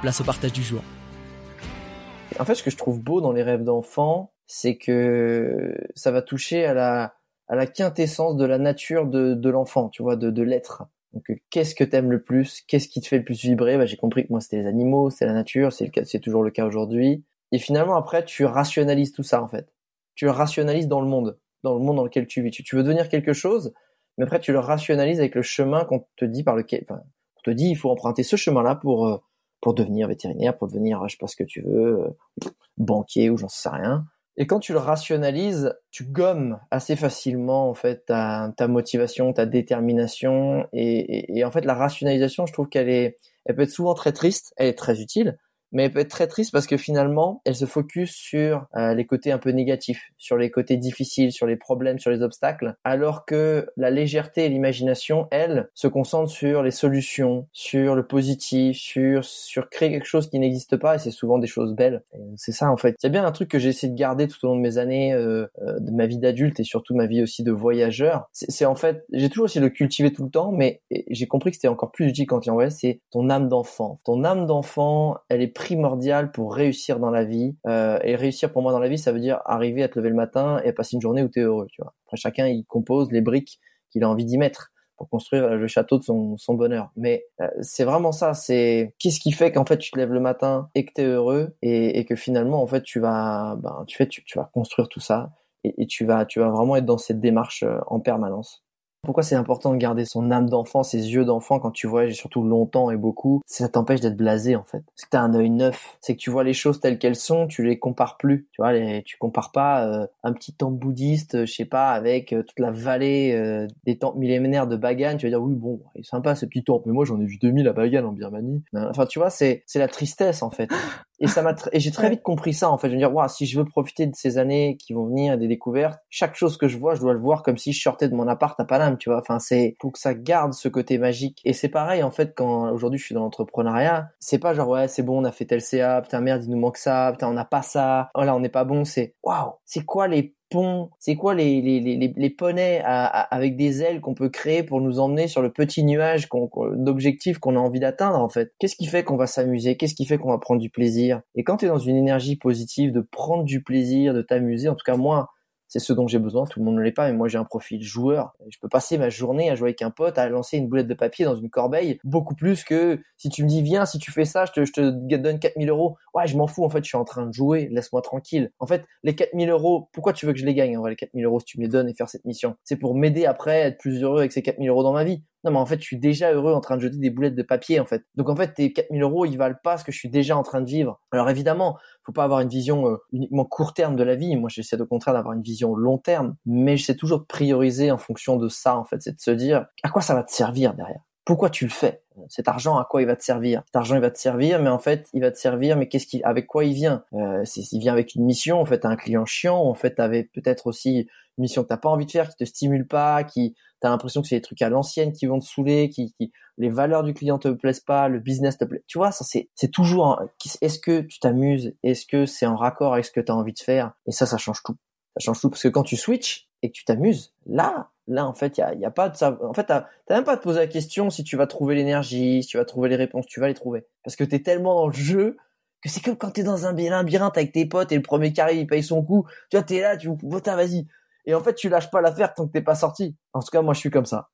place au partage du jour. En fait, ce que je trouve beau dans les rêves d'enfants, c'est que ça va toucher à la, quintessence de la nature de, l'enfant, tu vois, de, l'être. Donc, qu'est-ce que t'aimes le plus? Qu'est-ce qui te fait le plus vibrer? Bah, J'ai compris que moi, c'était les animaux, c'est la nature, c'est c'est toujours le cas aujourd'hui. Et finalement, après, tu rationalises tout ça, en fait. Tu le rationalises dans le monde, dans le monde dans lequel tu vis. Tu, veux devenir quelque chose, mais après, tu le rationalises avec le chemin qu'on te dit par lequel, enfin, on te dit, il faut emprunter ce chemin-là pour, euh, pour devenir vétérinaire, pour devenir, je sais pas ce que tu veux, euh, banquier ou j'en sais rien. Et quand tu le rationalises, tu gommes assez facilement en fait ta, motivation, ta détermination. Et, et, en fait, la rationalisation, je trouve qu'elle est, elle peut être souvent très triste, elle est très utile, mais elle peut être très triste parce que finalement, elle se focus sur euh, les côtés un peu négatifs, sur les côtés difficiles, sur les problèmes, sur les obstacles, alors que la légèreté et l'imagination, elles, se concentrent sur les solutions, sur le positif, sur sur créer quelque chose qui n'existe pas, et c'est souvent des choses belles. C'est ça en fait. C'est bien un truc que j'ai essayé de garder tout au long de mes années, euh, euh, de ma vie d'adulte et surtout ma vie aussi de voyageur. C'est en fait, j'ai toujours essayé de le cultiver tout le temps, mais j'ai compris que c'était encore plus utile quand tu en voyage, c'est ton âme d'enfant. Ton âme d'enfant, elle est primordial pour réussir dans la vie. Euh, et réussir pour moi dans la vie, ça veut dire arriver à te lever le matin et passer une journée où tu es heureux. Tu vois. Après, chacun, il compose les briques qu'il a envie d'y mettre pour construire le château de son, son bonheur. Mais euh, c'est vraiment ça, c'est qu'est-ce qui fait qu'en fait tu te lèves le matin et que tu es heureux et, et, que finalement en fait tu vas ben, tu, fais, tu, tu vas construire tout ça et, et, tu vas tu vas vraiment être dans cette démarche euh, en permanence. Pourquoi c'est important de garder son âme d'enfant, ses yeux d'enfant quand tu voyages surtout longtemps et beaucoup? Ça t'empêche d'être blasé en fait. C'est que t'as un œil neuf. C'est que tu vois les choses telles qu'elles sont, tu les compares plus. Tu vois, tu compares pas euh, un petit temple bouddhiste, je sais pas, avec euh, toute la vallée euh, des temples millénaires de Bagan. Tu vas dire oui bon, il est sympa ce petit temple, mais moi j'en ai vu 2000 à Bagan en Birmanie. Enfin tu vois, c'est la tristesse en fait. Et ça m'a et j'ai très vite compris ça en fait. Je veux dire, waouh, si je veux profiter de ces années qui vont venir, des découvertes, chaque chose que je vois, je dois le voir comme si je sortais de mon appart à Paname, tu vois. Enfin, c'est pour que ça garde ce côté magique. Et c'est pareil en fait quand aujourd'hui je suis dans l'entrepreneuriat, c'est pas genre ouais, c'est bon, on a fait tel CA, putain merde, il nous manque ça, putain on n'a pas ça, oh là on n'est pas bon. C'est waouh, c'est quoi les c'est quoi les, les, les, les poneys avec des ailes qu'on peut créer pour nous emmener sur le petit nuage d'objectifs qu'on a envie d'atteindre en fait? Qu'est-ce qui fait qu'on va s'amuser? Qu'est-ce qui fait qu'on va prendre du plaisir? Et quand tu dans une énergie positive de prendre du plaisir, de t'amuser, en tout cas moi, c'est ce dont j'ai besoin. Tout le monde ne l'est pas, mais moi j'ai un profil joueur. Je peux passer ma journée à jouer avec un pote, à lancer une boulette de papier dans une corbeille, beaucoup plus que si tu me dis viens, si tu fais ça, je te, je te donne 4000 euros. Ouais, je m'en fous. En fait, je suis en train de jouer. Laisse-moi tranquille. En fait, les 4000 euros, pourquoi tu veux que je les gagne En vrai, les 4000 euros, si tu me les donnes et faire cette mission, c'est pour m'aider après à être plus heureux avec ces 4000 euros dans ma vie. Non, mais en fait, je suis déjà heureux en train de jeter des boulettes de papier, en fait. Donc, en fait, tes 4000 euros, ils valent pas ce que je suis déjà en train de vivre. Alors, évidemment, faut pas avoir une vision euh, uniquement court terme de la vie. Moi, j'essaie au contraire d'avoir une vision long terme. Mais j'essaie toujours de prioriser en fonction de ça, en fait. C'est de se dire, à quoi ça va te servir derrière? Pourquoi tu le fais? Cet argent, à quoi il va te servir? Cet argent, il va te servir, mais en fait, il va te servir, mais qu'est-ce qu'il, avec quoi il vient? Euh, Il vient avec une mission. En fait, un client chiant. En fait, t'avais peut-être aussi une mission que t'as pas envie de faire, qui te stimule pas, qui t'as l'impression que c'est des trucs à l'ancienne qui vont te saouler, qui, qui, les valeurs du client te plaisent pas, le business te plaît. Tu vois, ça c'est c'est toujours. Est-ce que tu t'amuses? Est-ce que c'est en raccord avec ce que tu as envie de faire? Et ça, ça change tout. Ça change tout parce que quand tu switches et que tu t'amuses, là, là en fait, il y a, y a pas de ça. En fait, t'as même pas à te poser la question si tu vas trouver l'énergie, si tu vas trouver les réponses, tu vas les trouver parce que t'es tellement dans le jeu que c'est comme quand t'es dans un labyrinthe avec tes potes et le premier carré il paye son coup. Tu vois, t'es là, tu putain vas-y. Et en fait, tu lâches pas l'affaire tant que t'es pas sorti. En tout cas, moi, je suis comme ça.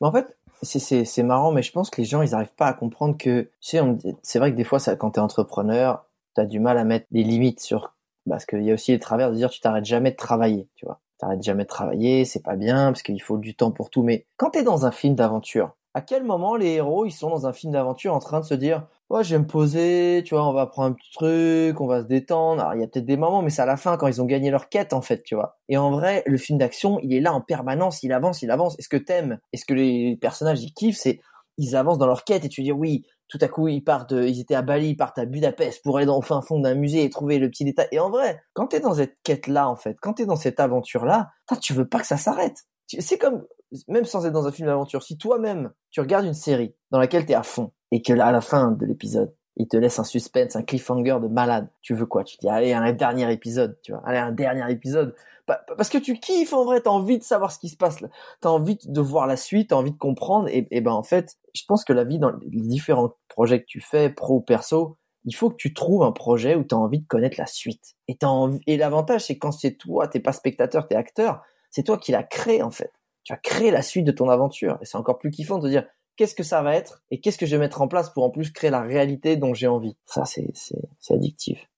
Mais en fait, c'est marrant, mais je pense que les gens ils arrivent pas à comprendre que tu sais, c'est vrai que des fois ça, quand t'es entrepreneur, t'as du mal à mettre des limites sur parce qu'il y a aussi les travers de dire tu t'arrêtes jamais de travailler, tu vois. T'arrêtes jamais de travailler, c'est pas bien parce qu'il faut du temps pour tout. Mais quand t'es dans un film d'aventure, à quel moment les héros ils sont dans un film d'aventure en train de se dire ouais je vais me poser, tu vois, on va prendre un petit truc, on va se détendre. Alors il y a peut-être des moments, mais c'est à la fin quand ils ont gagné leur quête en fait, tu vois. Et en vrai, le film d'action, il est là en permanence, il avance, il avance. Est-ce que t'aimes? Est-ce que les personnages ils kiffent? C'est ils avancent dans leur quête et tu dis oui, tout à coup ils partent, ils étaient à Bali, ils partent à Budapest pour aller dans le fin fond d'un musée et trouver le petit détail. Et en vrai, quand t'es dans cette quête là en fait, quand t'es dans cette aventure là, tu veux pas que ça s'arrête. C'est comme même sans être dans un film d'aventure, si toi-même tu regardes une série dans laquelle t'es à fond et que à la fin de l'épisode il te laisse un suspense, un cliffhanger de malade. Tu veux quoi? Tu dis allez un dernier épisode, tu vois, allez un dernier épisode. Parce que tu kiffes en vrai, t'as envie de savoir ce qui se passe, t'as envie de voir la suite, t'as envie de comprendre. Et, et ben en fait, je pense que la vie dans les différents projets que tu fais, pro ou perso, il faut que tu trouves un projet où tu as envie de connaître la suite. Et, et l'avantage, c'est quand c'est toi, t'es pas spectateur, t'es acteur, c'est toi qui l'as créé en fait. Tu as créé la suite de ton aventure. Et c'est encore plus kiffant de te dire, qu'est-ce que ça va être et qu'est-ce que je vais mettre en place pour en plus créer la réalité dont j'ai envie. Ça, c'est, c'est, addictif.